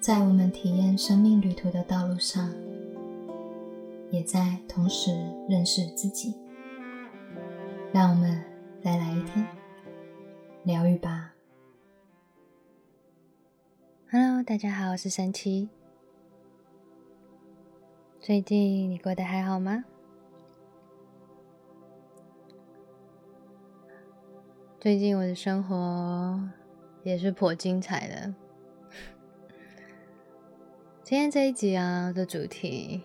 在我们体验生命旅途的道路上，也在同时认识自己。让我们再来一天疗愈吧。Hello，大家好，我是神奇。最近你过得还好吗？最近我的生活也是颇精彩的。今天这一集啊的主题，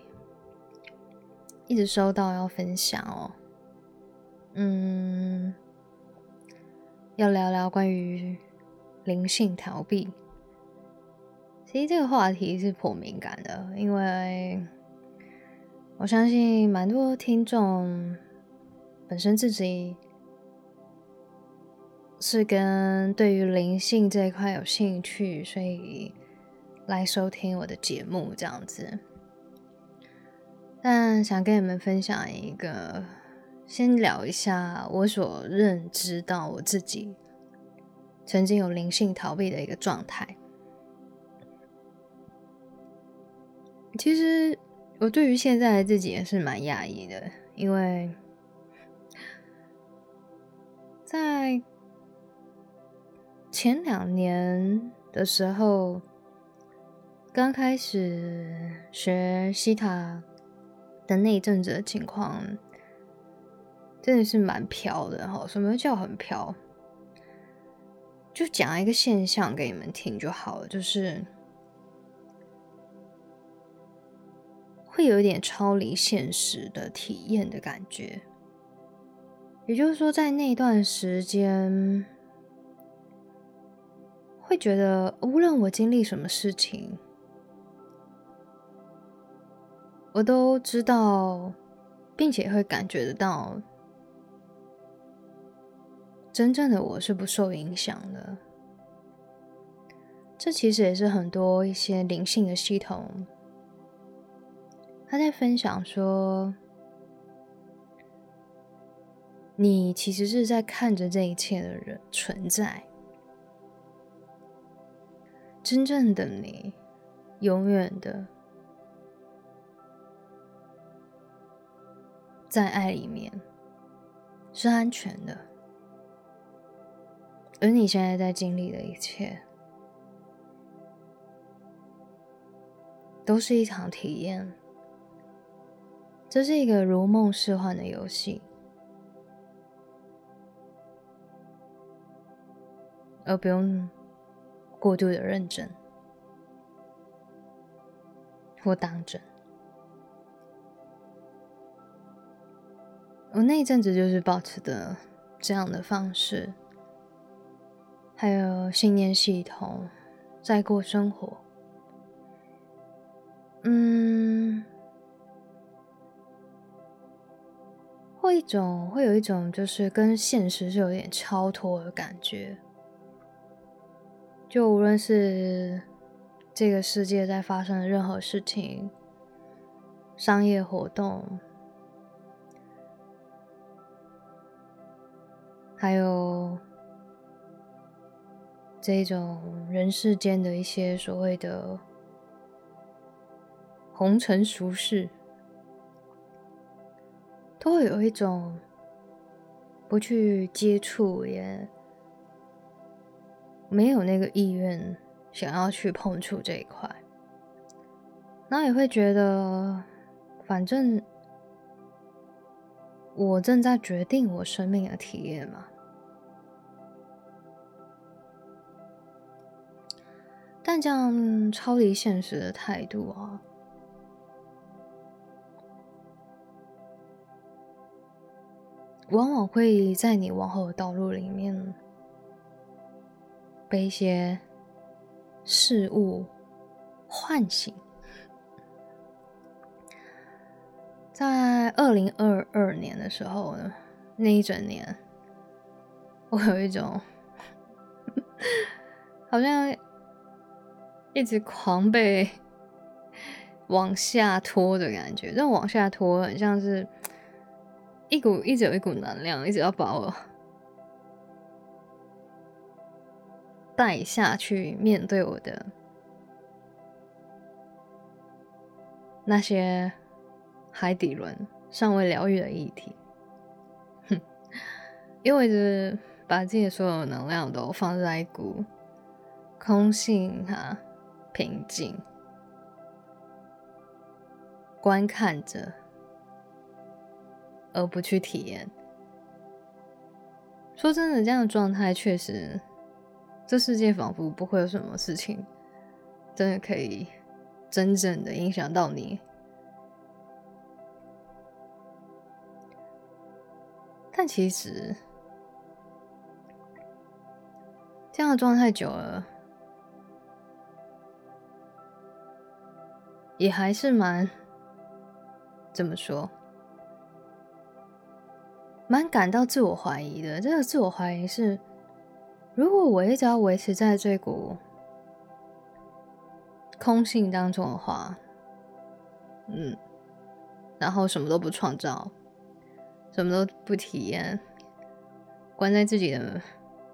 一直收到要分享哦。嗯，要聊聊关于灵性逃避。其实这个话题是颇敏感的，因为我相信蛮多听众本身自己是跟对于灵性这一块有兴趣，所以来收听我的节目这样子。但想跟你们分享一个，先聊一下我所认知到我自己曾经有灵性逃避的一个状态。其实我对于现在的自己也是蛮讶异的，因为在前两年的时候，刚开始学西塔的那一阵子的情况，真的是蛮飘的哈。什么叫很飘？就讲一个现象给你们听就好了，就是。会有一点超离现实的体验的感觉，也就是说，在那段时间，会觉得无论我经历什么事情，我都知道，并且会感觉得到，真正的我是不受影响的。这其实也是很多一些灵性的系统。他在分享说：“你其实是在看着这一切的人存在，真正的你，永远的在爱里面是安全的，而你现在在经历的一切，都是一场体验。”这是一个如梦似幻的游戏，而不用过度的认真或当真。我那一阵子就是保持的这样的方式，还有信念系统在过生活。嗯。会一种会有一种就是跟现实是有点超脱的感觉，就无论是这个世界在发生的任何事情，商业活动，还有这种人世间的一些所谓的红尘俗世。都会有一种不去接触，也没有那个意愿想要去碰触这一块，然后也会觉得，反正我正在决定我生命的体验嘛。但这样超离现实的态度啊。往往会在你往后的道路里面被一些事物唤醒。在二零二二年的时候呢，那一整年，我有一种 好像一直狂被往下拖的感觉，这种往下拖很像是。一股一直有一股能量，一直要把我带下去面对我的那些海底轮尚未疗愈的议题。哼，因为是把自己的所有能量都放在一股空性哈平静，观看着，而不去体验。说真的，这样的状态确实，这世界仿佛不会有什么事情真的可以真正的影响到你。但其实，这样的状态久了，也还是蛮怎么说？蛮感到自我怀疑的。这个自我怀疑是，如果我一直要维持在这股空性当中的话，嗯，然后什么都不创造，什么都不体验，关在自己的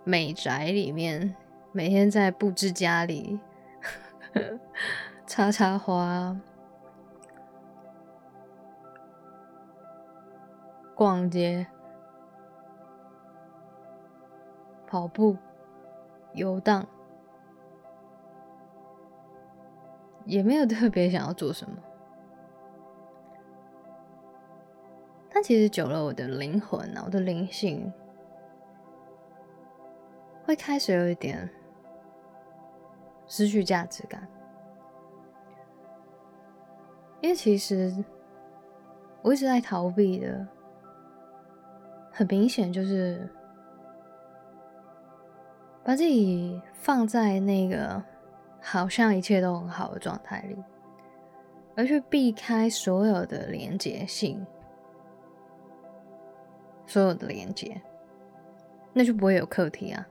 美宅里面，每天在布置家里，插插花，逛街。跑步、游荡，也没有特别想要做什么。其实久了，我的灵魂啊，我的灵性会开始有一点失去价值感，因为其实我一直在逃避的，很明显就是。把自己放在那个好像一切都很好的状态里，而去避开所有的连接性，所有的连接，那就不会有课题啊！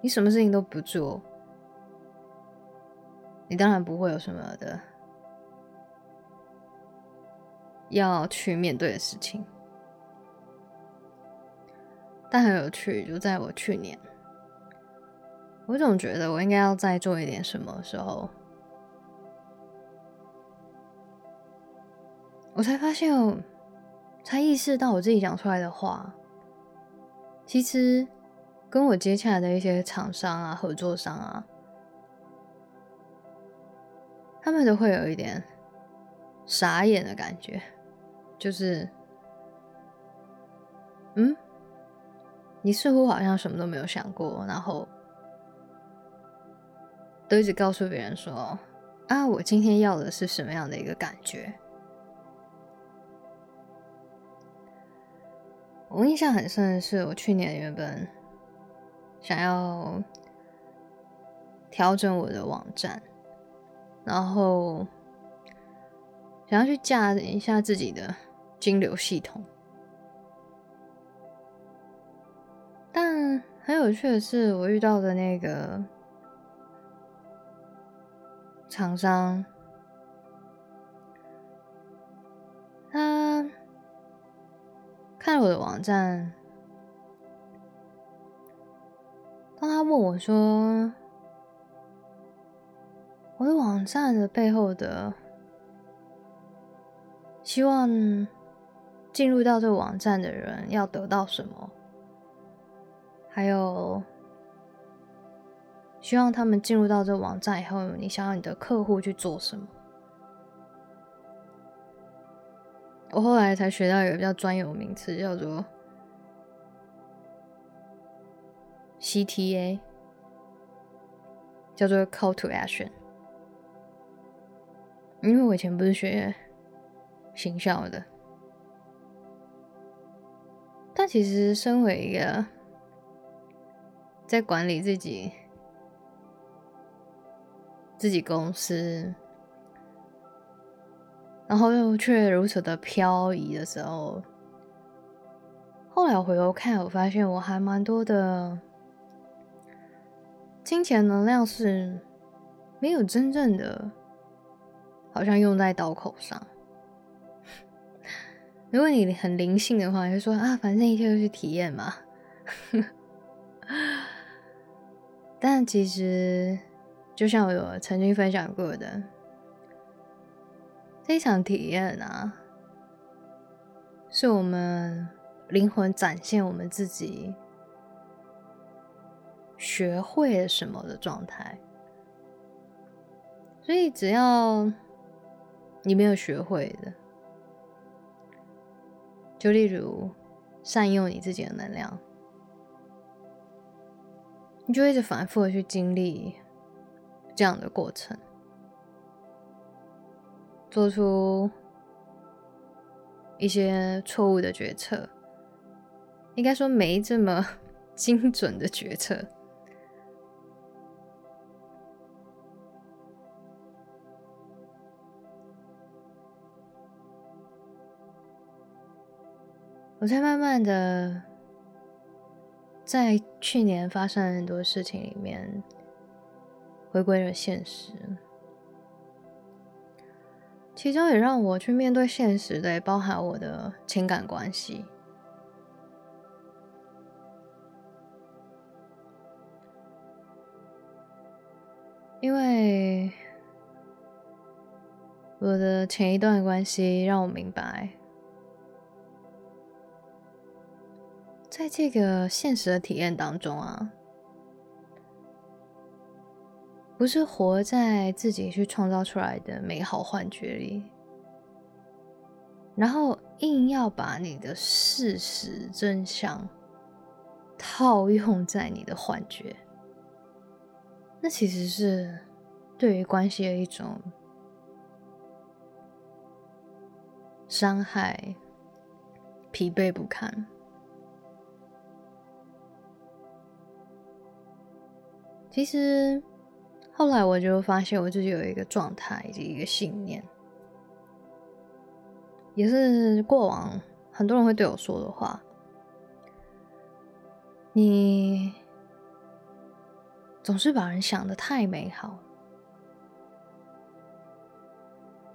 你什么事情都不做，你当然不会有什么的要去面对的事情。但很有趣，就在我去年。我总觉得我应该要再做一点什么时候，我才发现，才意识到我自己讲出来的话，其实跟我接洽的一些厂商啊、合作商啊，他们都会有一点傻眼的感觉，就是，嗯，你似乎好像什么都没有想过，然后。都一直告诉别人说：“啊，我今天要的是什么样的一个感觉？”我印象很深的是，我去年原本想要调整我的网站，然后想要去架一下自己的金流系统，但很有趣的是，我遇到的那个。厂商，在我的网站，当他问我说：“我的网站的背后的希望进入到这个网站的人要得到什么？”还有。希望他们进入到这个网站以后，你想要你的客户去做什么？我后来才学到一个比较专有名词，叫做 CTA，叫做 Call to Action。因为我以前不是学行销的，但其实身为一个在管理自己。自己公司，然后又却如此的漂移的时候，后来我回头看，我发现我还蛮多的金钱能量是没有真正的，好像用在刀口上。如果你很灵性的话，就说啊，反正一切都是体验嘛。但其实。就像我曾经分享过的，这一场体验啊，是我们灵魂展现我们自己学会了什么的状态。所以，只要你没有学会的，就例如善用你自己的能量，你就一直反复的去经历这样的过程。做出一些错误的决策，应该说没这么 精准的决策。我在慢慢的在去年发生很多事情里面回归了现实。其中也让我去面对现实的，包含我的情感关系，因为我的前一段关系让我明白，在这个现实的体验当中啊。不是活在自己去创造出来的美好幻觉里，然后硬要把你的事实真相套用在你的幻觉，那其实是对于关系的一种伤害，疲惫不堪。其实。后来我就发现我自己有一个状态以及一个信念，也是过往很多人会对我说的话：你总是把人想的太美好，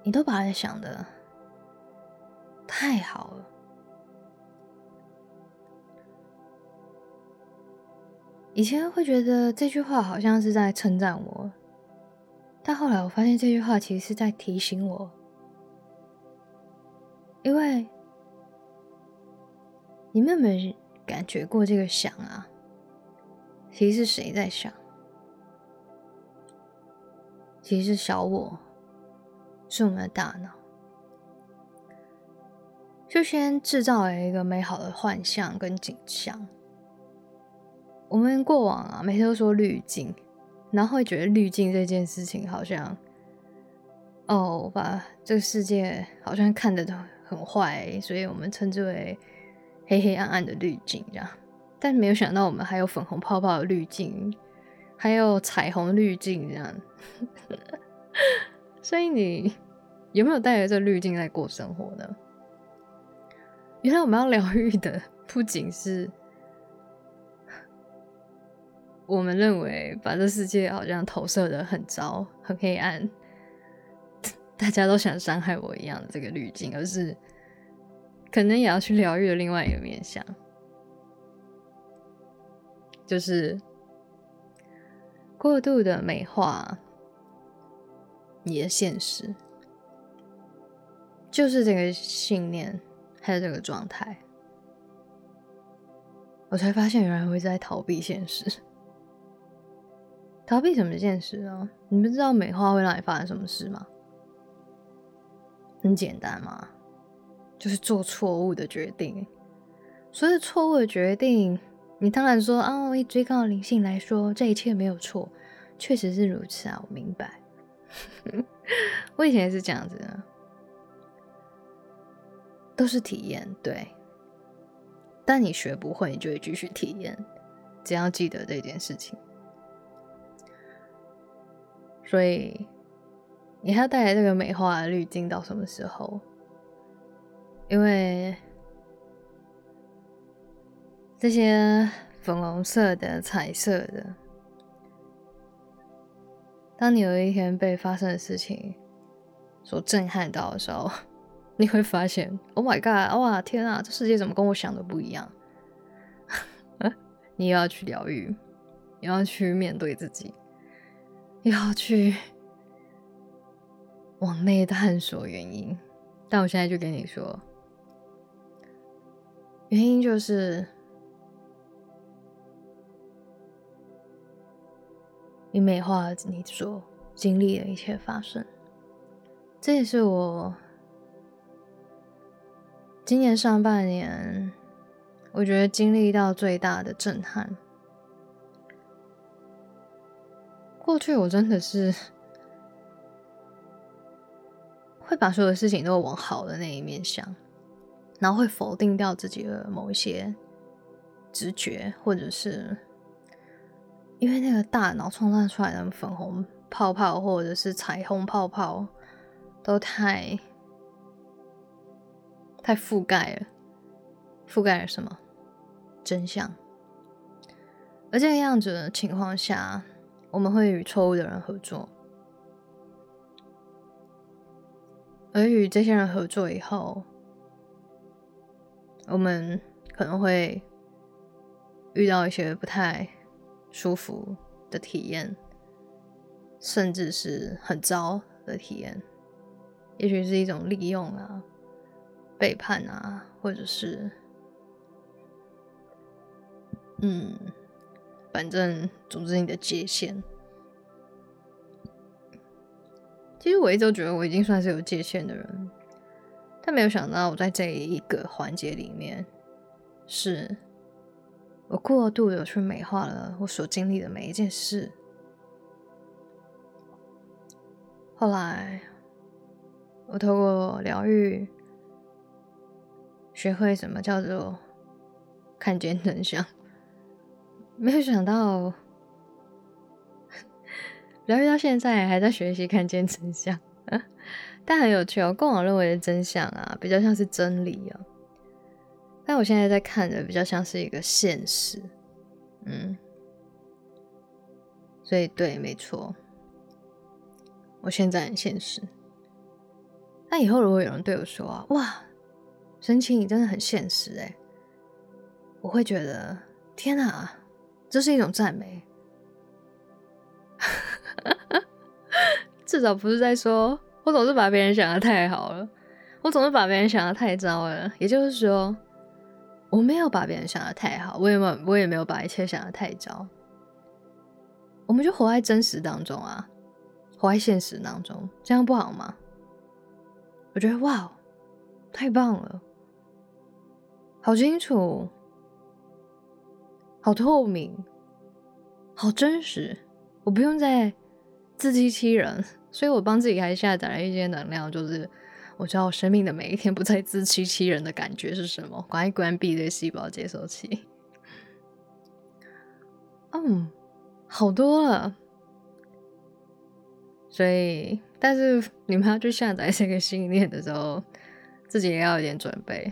你都把人想的太好了。以前会觉得这句话好像是在称赞我，但后来我发现这句话其实是在提醒我，因为你们有没有感觉过这个想啊？其实是谁在想？其实是小我，是我们的大脑，就先制造了一个美好的幻象跟景象。我们过往啊，每次都说滤镜，然后会觉得滤镜这件事情好像，哦，把这个世界好像看得很坏，所以我们称之为黑黑暗暗的滤镜这样。但没有想到，我们还有粉红泡泡的滤镜，还有彩虹滤镜这样。所以你有没有带着这滤镜在过生活呢？原来我们要疗愈的不仅是。我们认为把这世界好像投射的很糟、很黑暗，大家都想伤害我一样的这个滤镜，而是可能也要去疗愈的另外一个面向，就是过度的美化你的现实，就是这个信念还有这个状态，我才发现原来会在逃避现实。逃避什么现实啊？你不知道美化会让你发生什么事吗？很简单嘛，就是做错误的决定。所以错误的决定，你当然说啊，以最高的灵性来说，这一切没有错，确实是如此啊，我明白。我以前也是这样子的，都是体验，对。但你学不会，你就会继续体验。只要记得这件事情。所以，你还要带来这个美化滤镜到什么时候？因为这些粉红色的、彩色的，当你有一天被发生的事情所震撼到的时候，你会发现：“Oh my god！哇，天啊，这世界怎么跟我想的不一样？” 你也要去疗愈，你要去面对自己。要去往内探索原因。但我现在就跟你说，原因就是你美化你所经历的一切发生。这也是我今年上半年，我觉得经历到最大的震撼。过去我真的是会把所有事情都往好的那一面想，然后会否定掉自己的某一些直觉，或者是因为那个大脑创造出来的粉红泡泡或者是彩虹泡泡都太太覆盖了，覆盖了什么真相？而这个样子的情况下。我们会与错误的人合作，而与这些人合作以后，我们可能会遇到一些不太舒服的体验，甚至是很糟的体验，也许是一种利用啊、背叛啊，或者是嗯。反正，总之，你的界限。其实我一直都觉得我已经算是有界限的人，但没有想到我在这一个环节里面，是我过度的去美化了我所经历的每一件事。后来，我透过疗愈，学会什么叫做看见真相。没有想到，疗愈到现在还在学习看见真相，但很有趣哦。过往认为的真相啊，比较像是真理哦，但我现在在看的比较像是一个现实，嗯，所以对，没错，我现在很现实。那以后如果有人对我说，哇，神奇，你真的很现实哎，我会觉得天哪！这是一种赞美，至少不是在说我总是把别人想的太好了，我总是把别人想的太糟了。也就是说，我没有把别人想的太好，我也没有，我也没有把一切想的太糟。我们就活在真实当中啊，活在现实当中，这样不好吗？我觉得哇，太棒了，好清楚。好透明，好真实，我不用再自欺欺人，所以我帮自己还下载了一些能量，就是我知道我生命的每一天不再自欺欺人的感觉是什么，赶快关闭这个细胞接收器。嗯，好多了，所以，但是你们要去下载这个信念的时候，自己也要有点准备。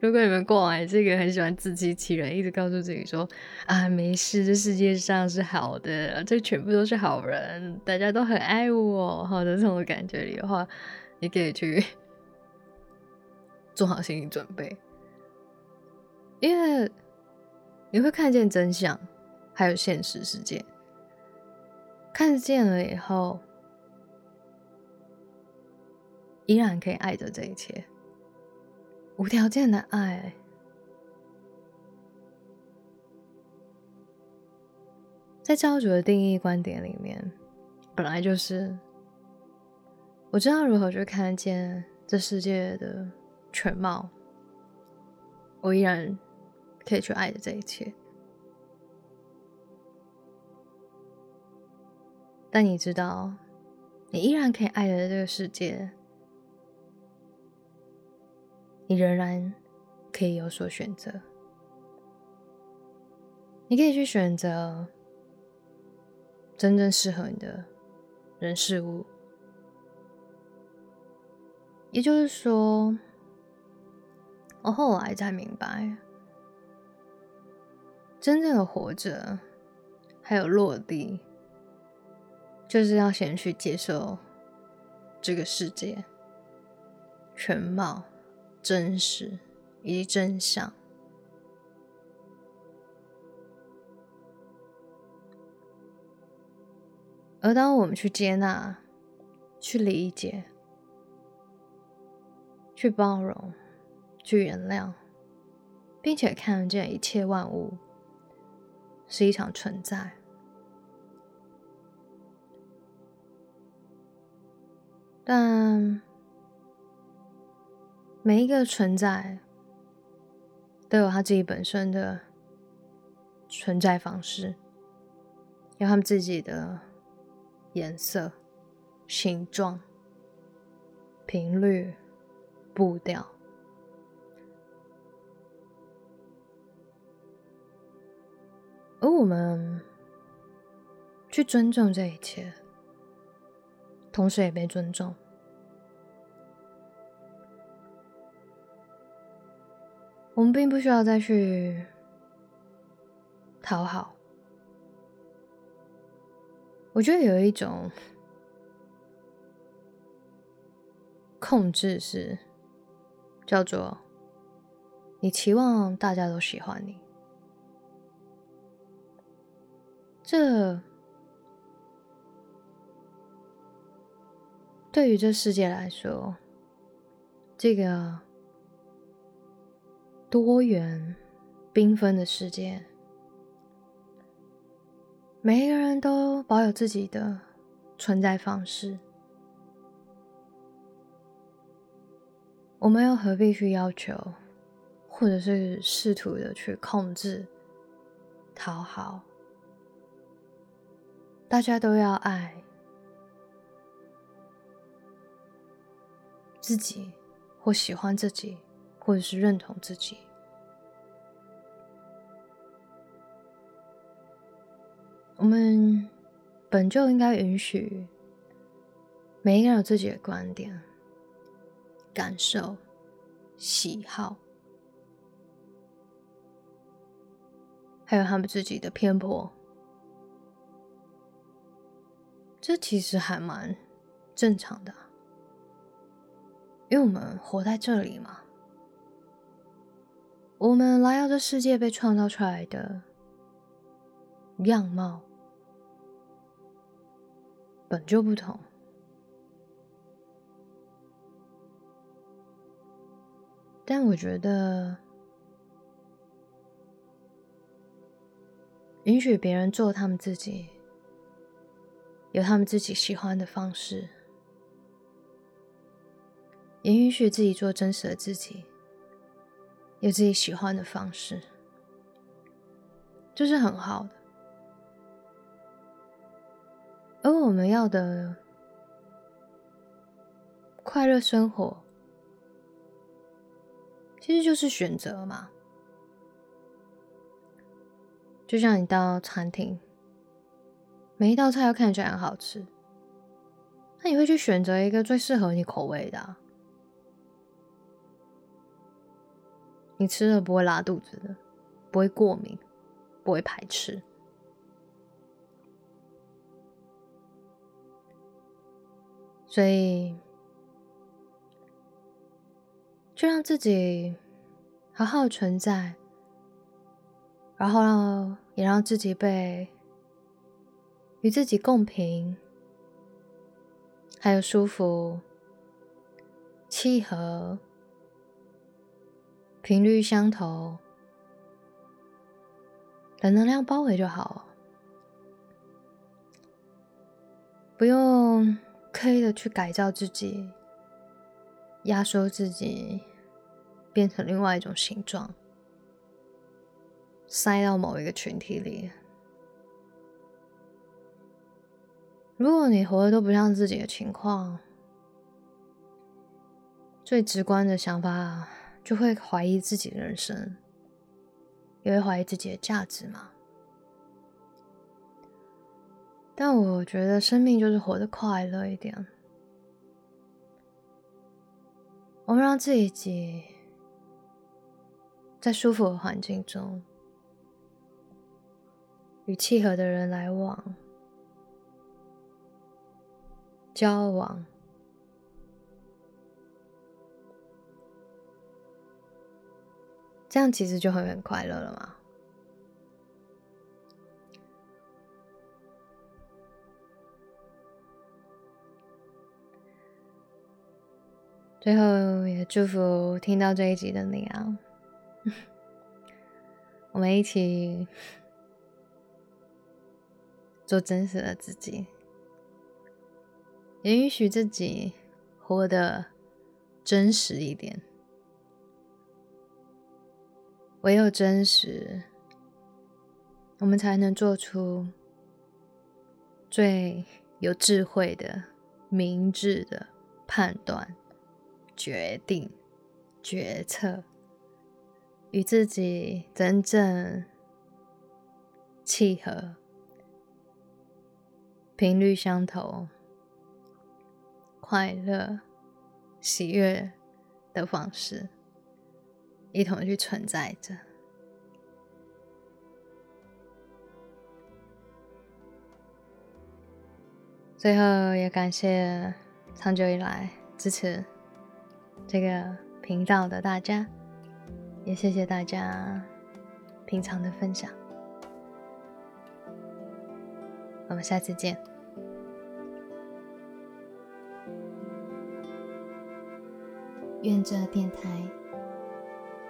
如果你们过往是一个很喜欢自欺欺人，一直告诉自己说啊没事，这世界上是好的，这全部都是好人，大家都很爱我，好的这种感觉里的话，你可以去 做好心理准备，因为你会看见真相，还有现实世界，看见了以后，依然可以爱着这一切。无条件的爱，在教主的定义观点里面，本来就是我知道如何去看见这世界的全貌，我依然可以去爱着这一切。但你知道，你依然可以爱着这个世界。你仍然可以有所选择，你可以去选择真正适合你的人事物。也就是说，我后来才明白，真正的活着还有落地，就是要先去接受这个世界全貌。真实以及真相，而当我们去接纳去理解、去包容、去原谅，并且看见一切万物是一场存在。但每一个存在都有它自己本身的存在方式，有他们自己的颜色、形状、频率、步调，而我们去尊重这一切。同时也被尊重。我们并不需要再去讨好。我觉得有一种控制是叫做你期望大家都喜欢你，这。对于这世界来说，这个多元缤纷的世界，每一个人都保有自己的存在方式。我们又何必去要求，或者是试图的去控制、讨好？大家都要爱。自己，或喜欢自己，或者是认同自己。我们本就应该允许每一个人有自己的观点、感受、喜好，还有他们自己的偏颇。这其实还蛮正常的。因为我们活在这里嘛，我们来到这世界被创造出来的样貌本就不同，但我觉得允许别人做他们自己，有他们自己喜欢的方式。也允许自己做真实的自己，有自己喜欢的方式，这是很好的。而我们要的快乐生活，其实就是选择嘛。就像你到餐厅，每一道菜都看起来很好吃，那你会去选择一个最适合你口味的。你吃了不会拉肚子的，不会过敏，不会排斥，所以就让自己好好存在，然后也让自己被与自己共频，还有舒服、契合。频率相投的能量包围就好，不用刻意的去改造自己、压缩自己，变成另外一种形状，塞到某一个群体里。如果你活的都不像自己的情况，最直观的想法。就会怀疑自己的人生，也会怀疑自己的价值嘛。但我觉得生命就是活得快乐一点，我们让自己在舒服的环境中，与契合的人来往、交往。这样其实就会很快乐了嘛。最后也祝福听到这一集的你啊，我们一起做真实的自己，也允许自己活得真实一点。唯有真实，我们才能做出最有智慧的、明智的判断、决定、决策，与自己真正契合、频率相投、快乐、喜悦的方式。一同去存在着。最后，也感谢长久以来支持这个频道的大家，也谢谢大家平常的分享。我们下次见。愿这电台。